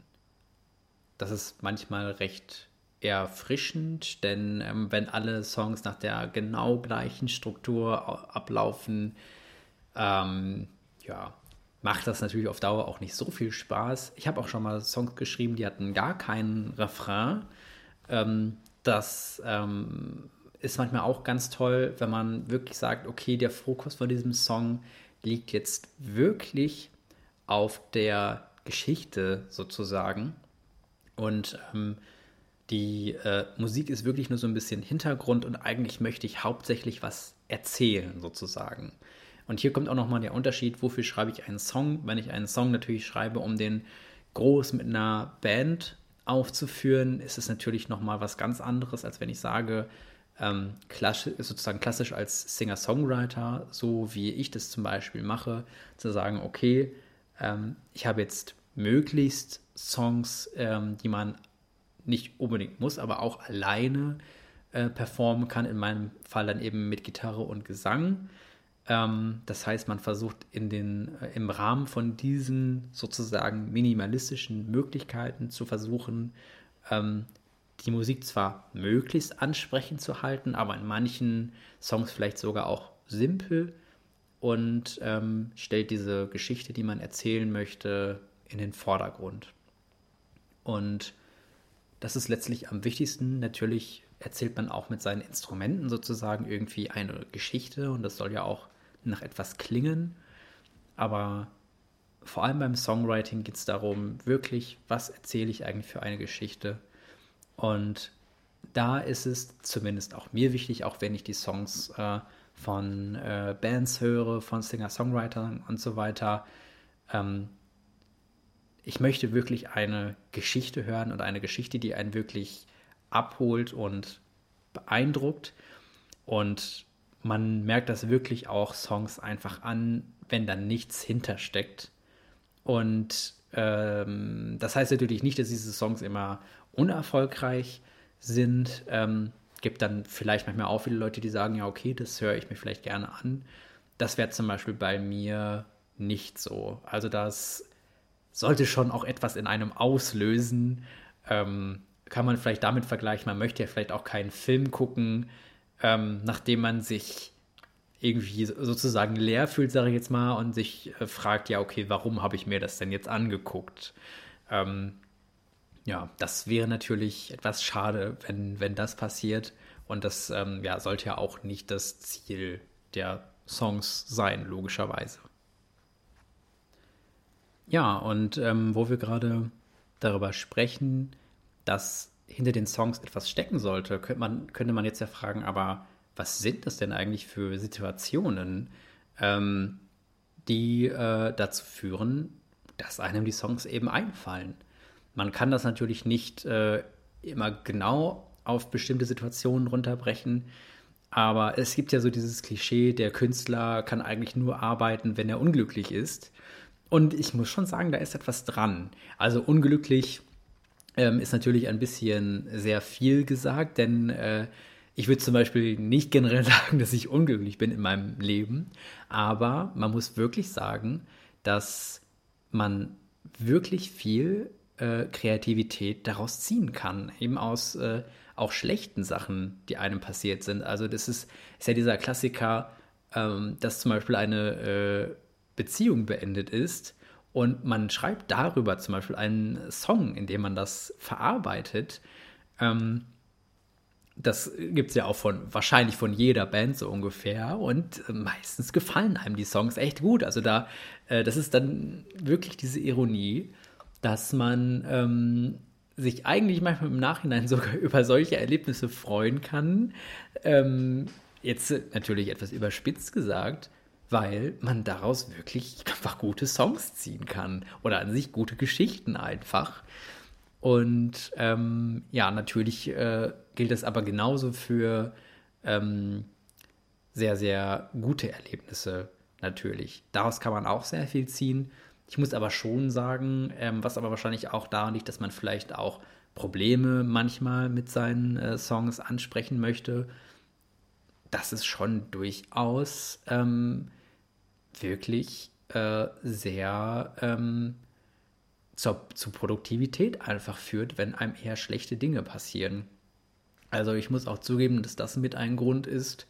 Das ist manchmal recht erfrischend, denn ähm, wenn alle Songs nach der genau gleichen Struktur ablaufen, ähm, ja, macht das natürlich auf Dauer auch nicht so viel Spaß. Ich habe auch schon mal Songs geschrieben, die hatten gar keinen Refrain. Ähm, das ähm, ist manchmal auch ganz toll, wenn man wirklich sagt, okay, der Fokus von diesem Song liegt jetzt wirklich auf der Geschichte sozusagen. Und ähm, die äh, Musik ist wirklich nur so ein bisschen Hintergrund und eigentlich möchte ich hauptsächlich was erzählen sozusagen. Und hier kommt auch nochmal der Unterschied, wofür schreibe ich einen Song. Wenn ich einen Song natürlich schreibe, um den groß mit einer Band aufzuführen, ist es natürlich nochmal was ganz anderes, als wenn ich sage, ähm, klassisch, sozusagen klassisch als Singer-Songwriter, so wie ich das zum Beispiel mache, zu sagen, okay, ähm, ich habe jetzt möglichst Songs, ähm, die man nicht unbedingt muss, aber auch alleine äh, performen kann, in meinem Fall dann eben mit Gitarre und Gesang. Ähm, das heißt, man versucht in den, äh, im Rahmen von diesen sozusagen minimalistischen Möglichkeiten zu versuchen, ähm, die Musik zwar möglichst ansprechend zu halten, aber in manchen Songs vielleicht sogar auch simpel und ähm, stellt diese Geschichte, die man erzählen möchte, in den Vordergrund. Und das ist letztlich am wichtigsten. Natürlich erzählt man auch mit seinen Instrumenten sozusagen irgendwie eine Geschichte und das soll ja auch nach etwas klingen. Aber vor allem beim Songwriting geht es darum, wirklich, was erzähle ich eigentlich für eine Geschichte und da ist es zumindest auch mir wichtig, auch wenn ich die Songs äh, von äh, Bands höre, von Singer-Songwritern und so weiter. Ähm, ich möchte wirklich eine Geschichte hören und eine Geschichte, die einen wirklich abholt und beeindruckt. Und man merkt das wirklich auch Songs einfach an, wenn da nichts hintersteckt. Und ähm, das heißt natürlich nicht, dass diese Songs immer unerfolgreich sind. Ähm, gibt dann vielleicht manchmal auch viele Leute, die sagen, ja, okay, das höre ich mir vielleicht gerne an. Das wäre zum Beispiel bei mir nicht so. Also das sollte schon auch etwas in einem auslösen. Ähm, kann man vielleicht damit vergleichen, man möchte ja vielleicht auch keinen Film gucken, ähm, nachdem man sich irgendwie sozusagen leer fühlt, sage ich jetzt mal, und sich äh, fragt, ja, okay, warum habe ich mir das denn jetzt angeguckt? Ähm, ja, das wäre natürlich etwas schade, wenn, wenn das passiert. Und das ähm, ja, sollte ja auch nicht das Ziel der Songs sein, logischerweise. Ja, und ähm, wo wir gerade darüber sprechen, dass hinter den Songs etwas stecken sollte, könnte man, könnte man jetzt ja fragen, aber was sind das denn eigentlich für Situationen, ähm, die äh, dazu führen, dass einem die Songs eben einfallen? Man kann das natürlich nicht äh, immer genau auf bestimmte Situationen runterbrechen, aber es gibt ja so dieses Klischee, der Künstler kann eigentlich nur arbeiten, wenn er unglücklich ist. Und ich muss schon sagen, da ist etwas dran. Also unglücklich ähm, ist natürlich ein bisschen sehr viel gesagt, denn äh, ich würde zum Beispiel nicht generell sagen, dass ich unglücklich bin in meinem Leben, aber man muss wirklich sagen, dass man wirklich viel äh, Kreativität daraus ziehen kann, eben aus äh, auch schlechten Sachen, die einem passiert sind. Also das ist, ist ja dieser Klassiker, ähm, dass zum Beispiel eine äh, Beziehung beendet ist und man schreibt darüber zum Beispiel einen Song, in dem man das verarbeitet. Ähm, das gibt es ja auch von wahrscheinlich von jeder Band so ungefähr und äh, meistens gefallen einem die Songs echt gut. Also da, äh, das ist dann wirklich diese Ironie, dass man ähm, sich eigentlich manchmal im Nachhinein sogar über solche Erlebnisse freuen kann. Ähm, jetzt natürlich etwas überspitzt gesagt, weil man daraus wirklich einfach gute Songs ziehen kann oder an sich gute Geschichten einfach. Und ähm, ja, natürlich äh, gilt das aber genauso für ähm, sehr, sehr gute Erlebnisse natürlich. Daraus kann man auch sehr viel ziehen. Ich muss aber schon sagen, ähm, was aber wahrscheinlich auch daran liegt, dass man vielleicht auch Probleme manchmal mit seinen äh, Songs ansprechen möchte, dass es schon durchaus ähm, wirklich äh, sehr ähm, zur, zu Produktivität einfach führt, wenn einem eher schlechte Dinge passieren. Also ich muss auch zugeben, dass das mit ein Grund ist,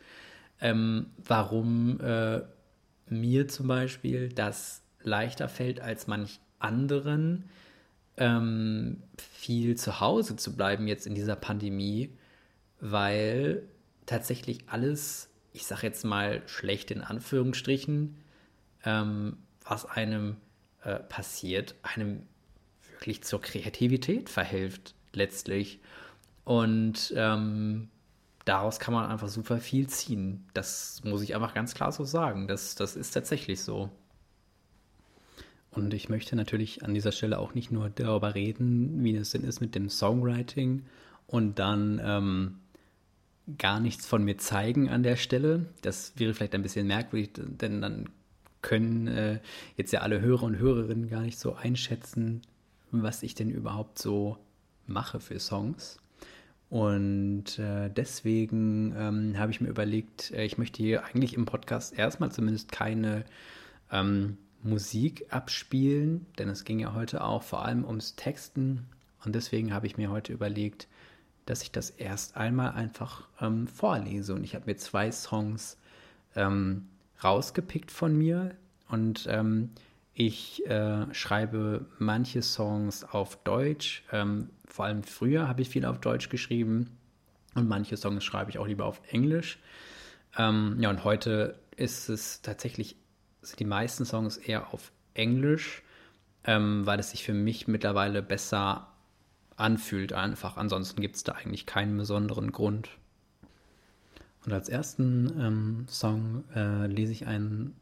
ähm, warum äh, mir zum Beispiel das leichter fällt als manch anderen, ähm, viel zu Hause zu bleiben jetzt in dieser Pandemie, weil tatsächlich alles, ich sage jetzt mal schlecht in Anführungsstrichen, ähm, was einem äh, passiert, einem wirklich zur Kreativität verhilft letztlich. Und ähm, daraus kann man einfach super viel ziehen. Das muss ich einfach ganz klar so sagen. Das, das ist tatsächlich so. Und ich möchte natürlich an dieser Stelle auch nicht nur darüber reden, wie es denn ist mit dem Songwriting und dann ähm, gar nichts von mir zeigen an der Stelle. Das wäre vielleicht ein bisschen merkwürdig, denn dann können äh, jetzt ja alle Hörer und Hörerinnen gar nicht so einschätzen, was ich denn überhaupt so mache für Songs. Und äh, deswegen ähm, habe ich mir überlegt, äh, ich möchte hier eigentlich im Podcast erstmal zumindest keine ähm, Musik abspielen, denn es ging ja heute auch vor allem ums Texten. Und deswegen habe ich mir heute überlegt, dass ich das erst einmal einfach ähm, vorlese. Und ich habe mir zwei Songs ähm, rausgepickt von mir. Und ähm, ich äh, schreibe manche Songs auf Deutsch. Ähm, vor allem früher habe ich viel auf Deutsch geschrieben. Und manche Songs schreibe ich auch lieber auf Englisch. Ähm, ja, und heute ist es tatsächlich sind die meisten Songs eher auf Englisch, ähm, weil es sich für mich mittlerweile besser anfühlt einfach. Ansonsten gibt es da eigentlich keinen besonderen Grund. Und als ersten ähm, Song äh, lese ich einen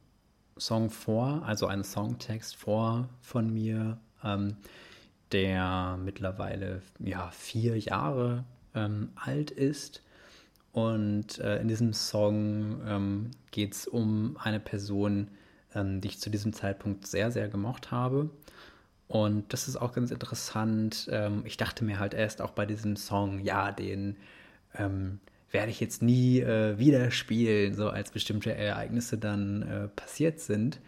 Song vor, also einen Songtext vor von mir, ähm, der mittlerweile ja vier Jahre ähm, alt ist. Und äh, in diesem Song ähm, geht es um eine Person, ähm, die ich zu diesem Zeitpunkt sehr, sehr gemocht habe. Und das ist auch ganz interessant. Ähm, ich dachte mir halt erst auch bei diesem Song, ja, den ähm, werde ich jetzt nie äh, wieder spielen, so als bestimmte Ereignisse dann äh, passiert sind.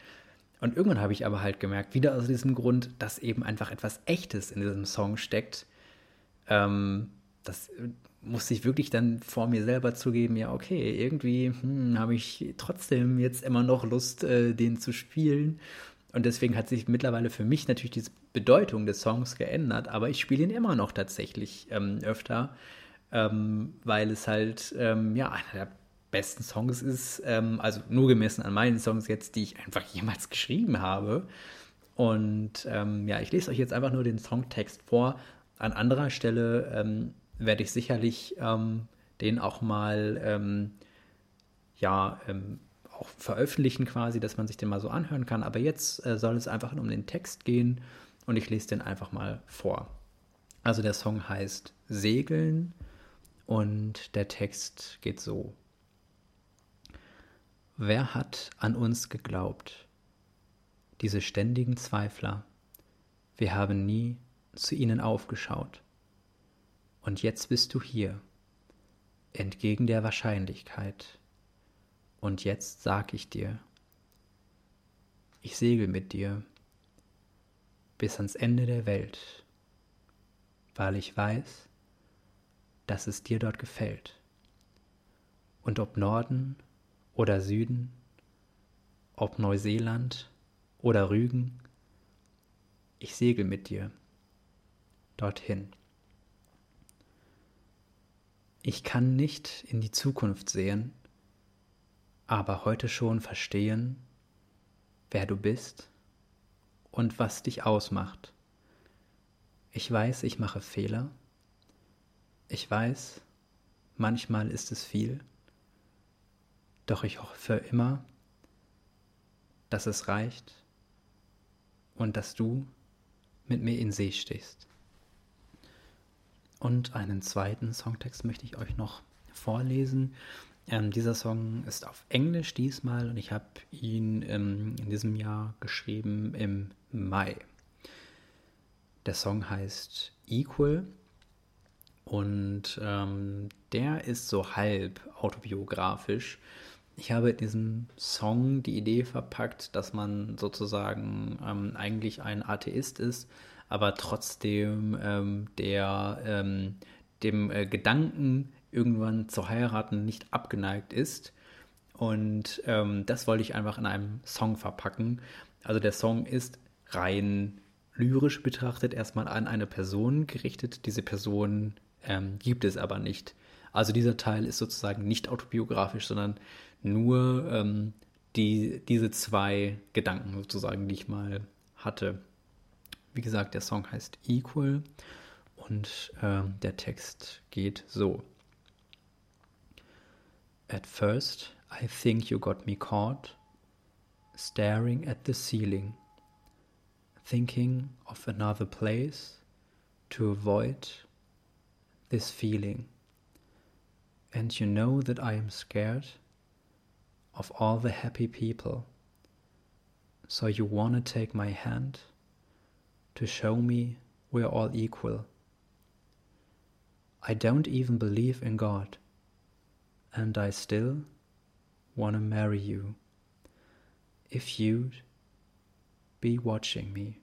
Und irgendwann habe ich aber halt gemerkt, wieder aus diesem Grund, dass eben einfach etwas Echtes in diesem Song steckt. Ähm, das musste ich wirklich dann vor mir selber zugeben, ja, okay, irgendwie hm, habe ich trotzdem jetzt immer noch Lust, äh, den zu spielen. Und deswegen hat sich mittlerweile für mich natürlich die Bedeutung des Songs geändert, aber ich spiele ihn immer noch tatsächlich ähm, öfter, ähm, weil es halt, ähm, ja, einer der besten Songs ist, ähm, also nur gemessen an meinen Songs jetzt, die ich einfach jemals geschrieben habe. Und ähm, ja, ich lese euch jetzt einfach nur den Songtext vor. An anderer Stelle ähm, werde ich sicherlich ähm, den auch mal ähm, ja ähm, auch veröffentlichen quasi, dass man sich den mal so anhören kann. Aber jetzt äh, soll es einfach um den Text gehen und ich lese den einfach mal vor. Also der Song heißt Segeln und der Text geht so. Wer hat an uns geglaubt? Diese ständigen Zweifler. Wir haben nie zu ihnen aufgeschaut. Und jetzt bist du hier, entgegen der Wahrscheinlichkeit. Und jetzt sag ich dir, ich segel mit dir bis ans Ende der Welt, weil ich weiß, dass es dir dort gefällt. Und ob Norden oder Süden, ob Neuseeland oder Rügen, ich segel mit dir dorthin. Ich kann nicht in die Zukunft sehen, aber heute schon verstehen, wer du bist und was dich ausmacht. Ich weiß, ich mache Fehler. Ich weiß, manchmal ist es viel. Doch ich hoffe immer, dass es reicht und dass du mit mir in See stehst. Und einen zweiten Songtext möchte ich euch noch vorlesen. Ähm, dieser Song ist auf Englisch diesmal und ich habe ihn ähm, in diesem Jahr geschrieben im Mai. Der Song heißt Equal und ähm, der ist so halb autobiografisch. Ich habe in diesem Song die Idee verpackt, dass man sozusagen ähm, eigentlich ein Atheist ist, aber trotzdem ähm, der ähm, dem äh, Gedanken irgendwann zu heiraten nicht abgeneigt ist. Und ähm, das wollte ich einfach in einem Song verpacken. Also der Song ist rein lyrisch betrachtet erstmal an eine Person gerichtet. Diese Person ähm, gibt es aber nicht. Also dieser Teil ist sozusagen nicht autobiografisch, sondern nur ähm, die, diese zwei Gedanken sozusagen, die ich mal hatte. Wie gesagt, der Song heißt Equal und äh, der Text geht so. At first, I think you got me caught, staring at the ceiling, thinking of another place to avoid this feeling. And you know that I am scared of all the happy people. So you want to take my hand to show me we're all equal. I don't even believe in God and I still want to marry you if you'd be watching me.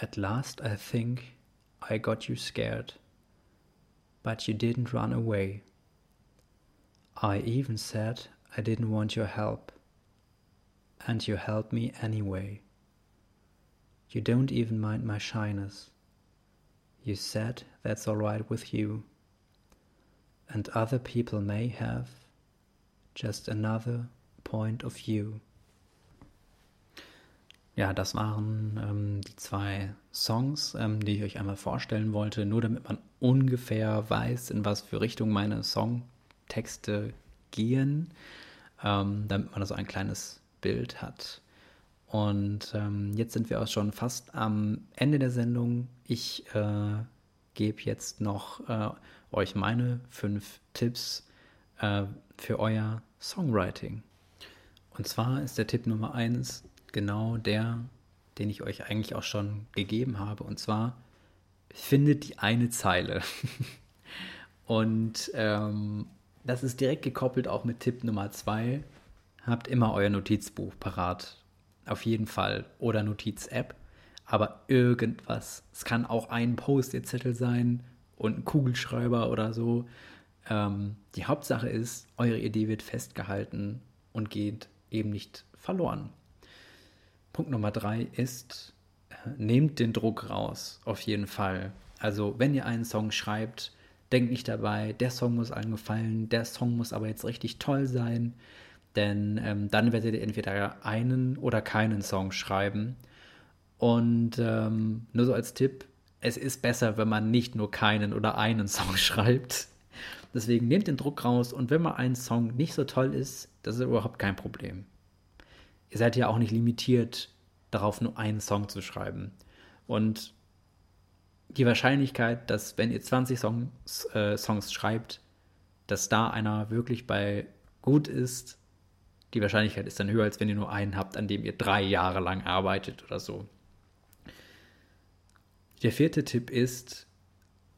At last, I think I got you scared, but you didn't run away. I even said I didn't want your help, and you helped me anyway. You don't even mind my shyness. You said that's alright with you and other people may have just another point of view. Ja, das waren ähm, die zwei Songs, ähm, die ich euch einmal vorstellen wollte, nur damit man ungefähr weiß, in was für Richtung meine Songtexte gehen, ähm, damit man so ein kleines Bild hat. Und ähm, jetzt sind wir auch schon fast am Ende der Sendung. Ich äh, gebe jetzt noch äh, euch meine fünf Tipps äh, für euer Songwriting. Und zwar ist der Tipp Nummer eins genau der, den ich euch eigentlich auch schon gegeben habe. Und zwar findet die eine Zeile. Und ähm, das ist direkt gekoppelt auch mit Tipp Nummer zwei. Habt immer euer Notizbuch parat. Auf jeden Fall. Oder Notiz-App. Aber irgendwas. Es kann auch ein Post-it-Zettel sein und ein Kugelschreiber oder so. Ähm, die Hauptsache ist, eure Idee wird festgehalten und geht eben nicht verloren. Punkt Nummer drei ist, äh, nehmt den Druck raus, auf jeden Fall. Also, wenn ihr einen Song schreibt, denkt nicht dabei, der Song muss allen gefallen, der Song muss aber jetzt richtig toll sein, denn ähm, dann werdet ihr entweder einen oder keinen Song schreiben. Und ähm, nur so als Tipp, es ist besser, wenn man nicht nur keinen oder einen Song schreibt. Deswegen nehmt den Druck raus und wenn mal ein Song nicht so toll ist, das ist überhaupt kein Problem. Ihr seid ja auch nicht limitiert darauf, nur einen Song zu schreiben. Und die Wahrscheinlichkeit, dass wenn ihr 20 Songs, äh, Songs schreibt, dass da einer wirklich bei gut ist, die Wahrscheinlichkeit ist dann höher, als wenn ihr nur einen habt, an dem ihr drei Jahre lang arbeitet oder so. Der vierte Tipp ist,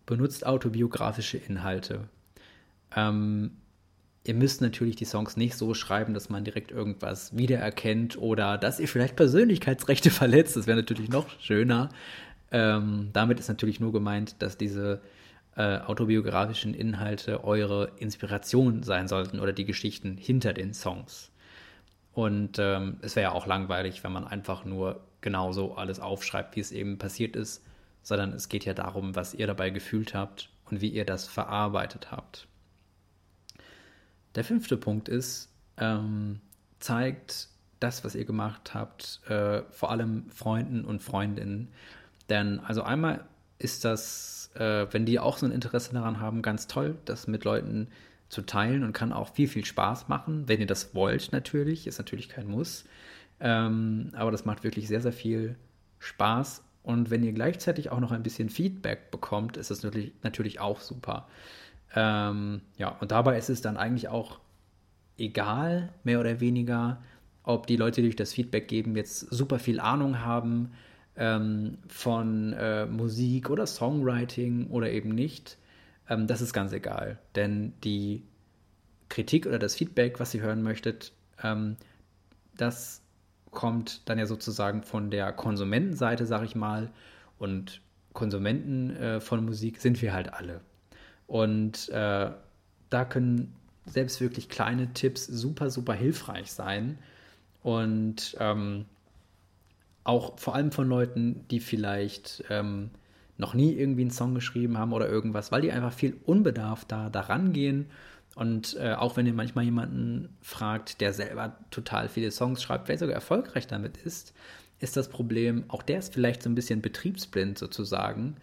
benutzt autobiografische Inhalte. Ähm, ihr müsst natürlich die Songs nicht so schreiben, dass man direkt irgendwas wiedererkennt oder dass ihr vielleicht Persönlichkeitsrechte verletzt. Das wäre natürlich noch schöner. Ähm, damit ist natürlich nur gemeint, dass diese äh, autobiografischen Inhalte eure Inspiration sein sollten oder die Geschichten hinter den Songs. Und ähm, es wäre ja auch langweilig, wenn man einfach nur genauso alles aufschreibt, wie es eben passiert ist sondern es geht ja darum, was ihr dabei gefühlt habt und wie ihr das verarbeitet habt. Der fünfte Punkt ist, ähm, zeigt das, was ihr gemacht habt, äh, vor allem Freunden und Freundinnen. Denn also einmal ist das, äh, wenn die auch so ein Interesse daran haben, ganz toll, das mit Leuten zu teilen und kann auch viel, viel Spaß machen, wenn ihr das wollt natürlich, ist natürlich kein Muss. Ähm, aber das macht wirklich sehr, sehr viel Spaß. Und wenn ihr gleichzeitig auch noch ein bisschen Feedback bekommt, ist das natürlich, natürlich auch super. Ähm, ja, und dabei ist es dann eigentlich auch egal, mehr oder weniger, ob die Leute, die euch das Feedback geben, jetzt super viel Ahnung haben ähm, von äh, Musik oder Songwriting oder eben nicht. Ähm, das ist ganz egal, denn die Kritik oder das Feedback, was ihr hören möchtet, ähm, das kommt dann ja sozusagen von der Konsumentenseite, sag ich mal. Und Konsumenten äh, von Musik sind wir halt alle. Und äh, da können selbst wirklich kleine Tipps super, super hilfreich sein. Und ähm, auch vor allem von Leuten, die vielleicht ähm, noch nie irgendwie einen Song geschrieben haben oder irgendwas, weil die einfach viel unbedarft da daran gehen. Und äh, auch wenn ihr manchmal jemanden fragt, der selber total viele Songs schreibt, wer sogar erfolgreich damit ist, ist das Problem, auch der ist vielleicht so ein bisschen betriebsblind sozusagen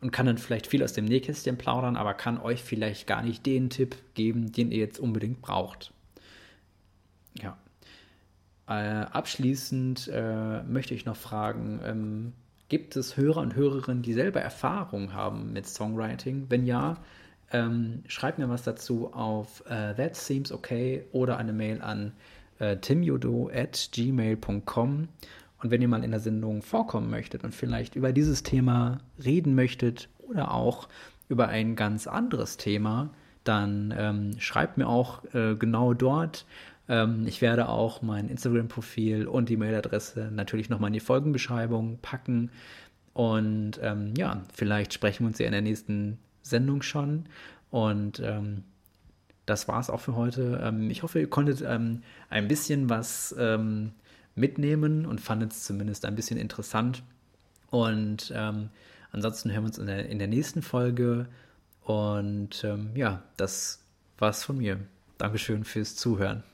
und kann dann vielleicht viel aus dem Nähkästchen plaudern, aber kann euch vielleicht gar nicht den Tipp geben, den ihr jetzt unbedingt braucht. Ja. Äh, abschließend äh, möchte ich noch fragen, ähm, gibt es Hörer und Hörerinnen, die selber Erfahrung haben mit Songwriting? Wenn ja, ähm, schreibt mir was dazu auf äh, That Seems Okay oder eine Mail an äh, timjodo at gmail.com und wenn ihr mal in der Sendung vorkommen möchtet und vielleicht über dieses Thema reden möchtet oder auch über ein ganz anderes Thema, dann ähm, schreibt mir auch äh, genau dort. Ähm, ich werde auch mein Instagram-Profil und die Mailadresse natürlich nochmal in die Folgenbeschreibung packen. Und ähm, ja, vielleicht sprechen wir uns ja in der nächsten Sendung schon. Und ähm, das war es auch für heute. Ähm, ich hoffe, ihr konntet ähm, ein bisschen was ähm, mitnehmen und fand es zumindest ein bisschen interessant. Und ansonsten hören wir uns in der, in der nächsten Folge. Und ja, das war's von mir. Dankeschön fürs Zuhören.